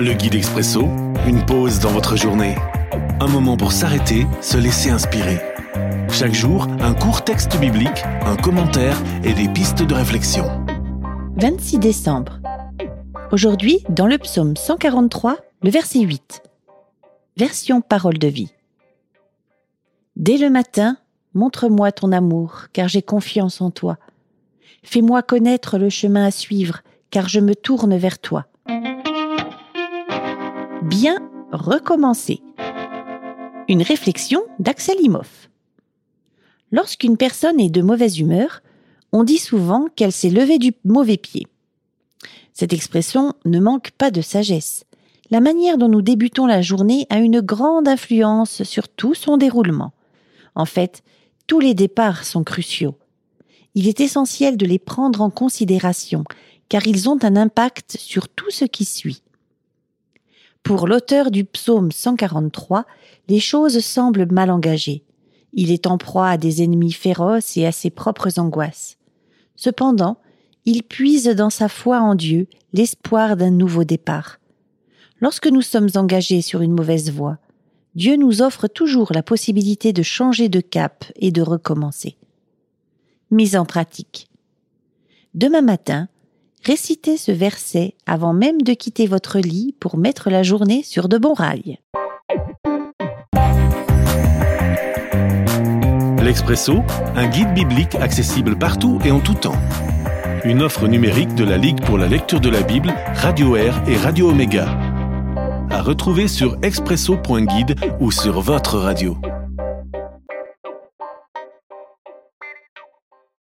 Le guide expresso, une pause dans votre journée. Un moment pour s'arrêter, se laisser inspirer. Chaque jour, un court texte biblique, un commentaire et des pistes de réflexion. 26 décembre. Aujourd'hui, dans le psaume 143, le verset 8. Version parole de vie. Dès le matin, montre-moi ton amour, car j'ai confiance en toi. Fais-moi connaître le chemin à suivre, car je me tourne vers toi. Bien recommencer. Une réflexion d'Axel Imhoff. Lorsqu'une personne est de mauvaise humeur, on dit souvent qu'elle s'est levée du mauvais pied. Cette expression ne manque pas de sagesse. La manière dont nous débutons la journée a une grande influence sur tout son déroulement. En fait, tous les départs sont cruciaux. Il est essentiel de les prendre en considération, car ils ont un impact sur tout ce qui suit. Pour l'auteur du psaume 143, les choses semblent mal engagées. Il est en proie à des ennemis féroces et à ses propres angoisses. Cependant, il puise dans sa foi en Dieu l'espoir d'un nouveau départ. Lorsque nous sommes engagés sur une mauvaise voie, Dieu nous offre toujours la possibilité de changer de cap et de recommencer. Mise en pratique. Demain matin, récitez ce verset avant même de quitter votre lit pour mettre la journée sur de bons rails. L'Expresso, un guide biblique accessible partout et en tout temps. Une offre numérique de la Ligue pour la lecture de la Bible, Radio Air et Radio Omega. À retrouver sur expresso.guide ou sur votre radio.